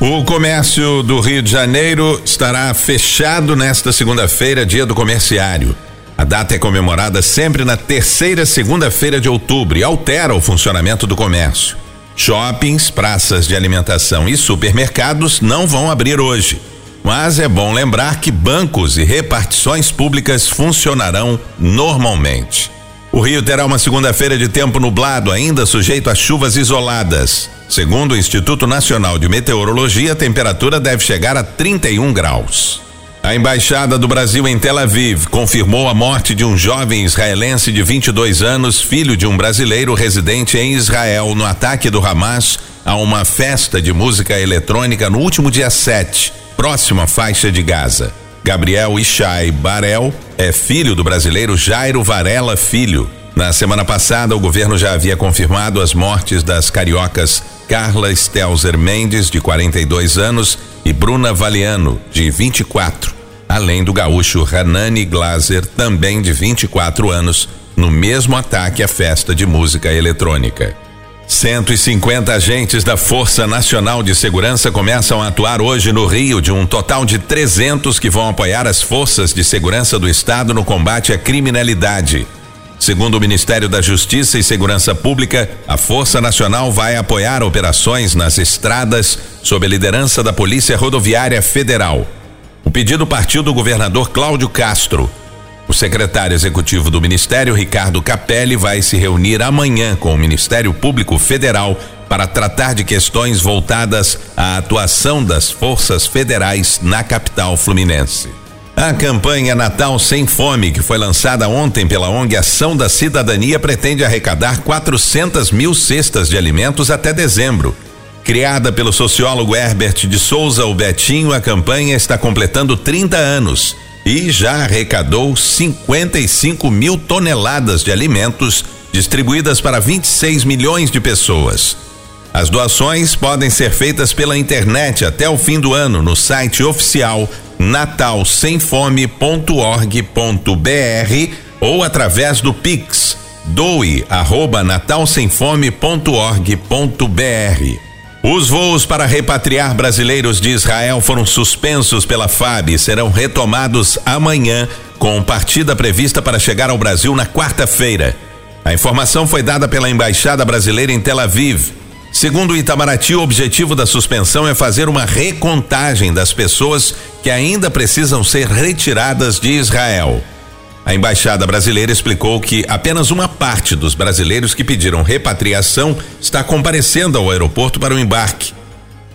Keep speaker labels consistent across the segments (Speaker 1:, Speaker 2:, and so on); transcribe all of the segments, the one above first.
Speaker 1: O comércio do Rio de Janeiro estará fechado nesta segunda-feira, dia do comerciário. A data é comemorada sempre na terceira segunda-feira de outubro e altera o funcionamento do comércio. Shoppings, praças de alimentação e supermercados não vão abrir hoje. Mas é bom lembrar que bancos e repartições públicas funcionarão normalmente. O Rio terá uma segunda-feira de tempo nublado, ainda sujeito a chuvas isoladas. Segundo o Instituto Nacional de Meteorologia, a temperatura deve chegar a 31 graus. A embaixada do Brasil em Tel Aviv confirmou a morte de um jovem israelense de 22 anos, filho de um brasileiro residente em Israel, no ataque do Hamas a uma festa de música eletrônica no último dia 7, próximo à faixa de Gaza. Gabriel Ishai Barel é filho do brasileiro Jairo Varela Filho. Na semana passada, o governo já havia confirmado as mortes das cariocas Carla Stelzer Mendes, de 42 anos, e Bruna Valiano, de 24, além do gaúcho Hanani Glaser, também de 24 anos, no mesmo ataque à festa de música eletrônica. 150 agentes da Força Nacional de Segurança começam a atuar hoje no Rio, de um total de 300 que vão apoiar as forças de segurança do Estado no combate à criminalidade. Segundo o Ministério da Justiça e Segurança Pública, a Força Nacional vai apoiar operações nas estradas sob a liderança da Polícia Rodoviária Federal. O pedido partiu do governador Cláudio Castro. O secretário executivo do Ministério, Ricardo Capelli, vai se reunir amanhã com o Ministério Público Federal para tratar de questões voltadas à atuação das forças federais na capital fluminense. A campanha Natal Sem Fome, que foi lançada ontem pela ONG Ação da Cidadania, pretende arrecadar 400 mil cestas de alimentos até dezembro. Criada pelo sociólogo Herbert de Souza, o Betinho, a campanha está completando 30 anos e já arrecadou 55 mil toneladas de alimentos distribuídas para 26 milhões de pessoas. As doações podem ser feitas pela internet até o fim do ano no site oficial natalsemfome.org.br ou através do Pix doe arroba. Os voos para repatriar brasileiros de Israel foram suspensos pela FAB e serão retomados amanhã, com partida prevista para chegar ao Brasil na quarta-feira. A informação foi dada pela Embaixada Brasileira em Tel Aviv. Segundo Itamaraty, o objetivo da suspensão é fazer uma recontagem das pessoas que ainda precisam ser retiradas de Israel. A embaixada brasileira explicou que apenas uma parte dos brasileiros que pediram repatriação está comparecendo ao aeroporto para o embarque.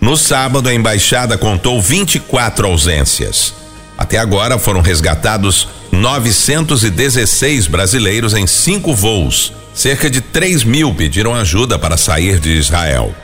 Speaker 1: No sábado, a embaixada contou 24 ausências. Até agora foram resgatados 916 brasileiros em cinco voos cerca de 3 mil pediram ajuda para sair de Israel.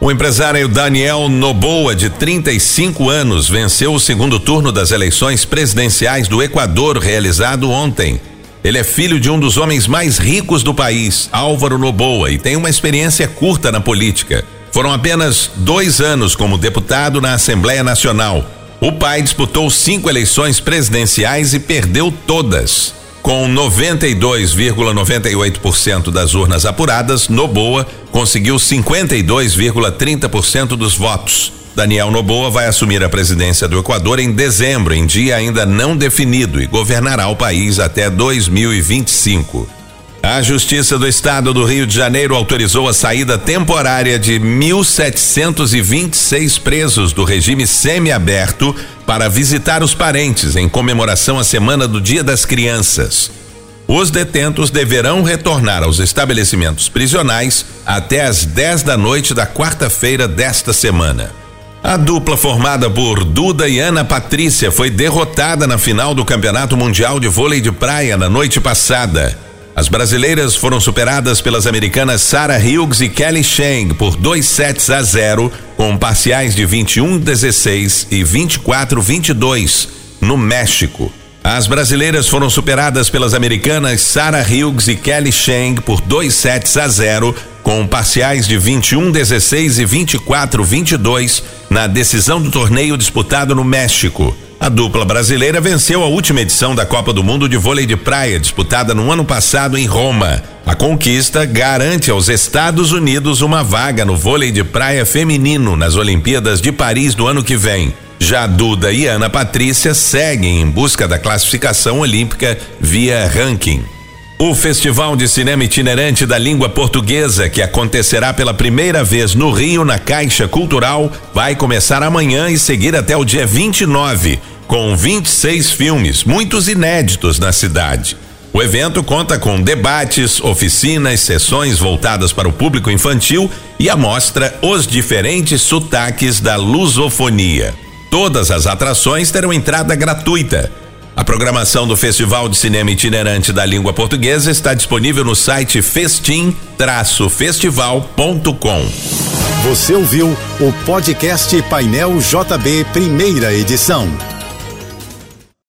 Speaker 1: O empresário Daniel Noboa, de 35 anos, venceu o segundo turno das eleições presidenciais do Equador realizado ontem. Ele é filho de um dos homens mais ricos do país, Álvaro Noboa, e tem uma experiência curta na política. Foram apenas dois anos como deputado na Assembleia Nacional. O pai disputou cinco eleições presidenciais e perdeu todas. Com 92,98% das urnas apuradas, Noboa conseguiu 52,30% dos votos. Daniel Noboa vai assumir a presidência do Equador em dezembro, em dia ainda não definido, e governará o país até 2025. A Justiça do Estado do Rio de Janeiro autorizou a saída temporária de 1.726 presos do regime semiaberto para visitar os parentes em comemoração à Semana do Dia das Crianças. Os detentos deverão retornar aos estabelecimentos prisionais até às 10 da noite da quarta-feira desta semana. A dupla formada por Duda e Ana Patrícia foi derrotada na final do Campeonato Mundial de Vôlei de Praia na noite passada. As brasileiras foram superadas pelas americanas Sarah Hughes e Kelly Chang por 2 sets a 0, com parciais de 21-16 e 24-22 no México. As brasileiras foram superadas pelas americanas Sarah Hughes e Kelly Chang por 2 sets a 0, com parciais de 21 16 e 24 22 na decisão do torneio disputado no México. A dupla brasileira venceu a última edição da Copa do Mundo de Vôlei de Praia, disputada no ano passado em Roma. A conquista garante aos Estados Unidos uma vaga no vôlei de praia feminino nas Olimpíadas de Paris do ano que vem. Já Duda e Ana Patrícia seguem em busca da classificação olímpica via ranking. O Festival de Cinema Itinerante da Língua Portuguesa, que acontecerá pela primeira vez no Rio, na Caixa Cultural, vai começar amanhã e seguir até o dia 29, com 26 filmes, muitos inéditos na cidade. O evento conta com debates, oficinas, sessões voltadas para o público infantil e a mostra Os Diferentes Sotaques da Lusofonia. Todas as atrações terão entrada gratuita. A programação do Festival de Cinema Itinerante da Língua Portuguesa está disponível no site festim-festival.com.
Speaker 2: Você ouviu o podcast Painel JB, primeira edição.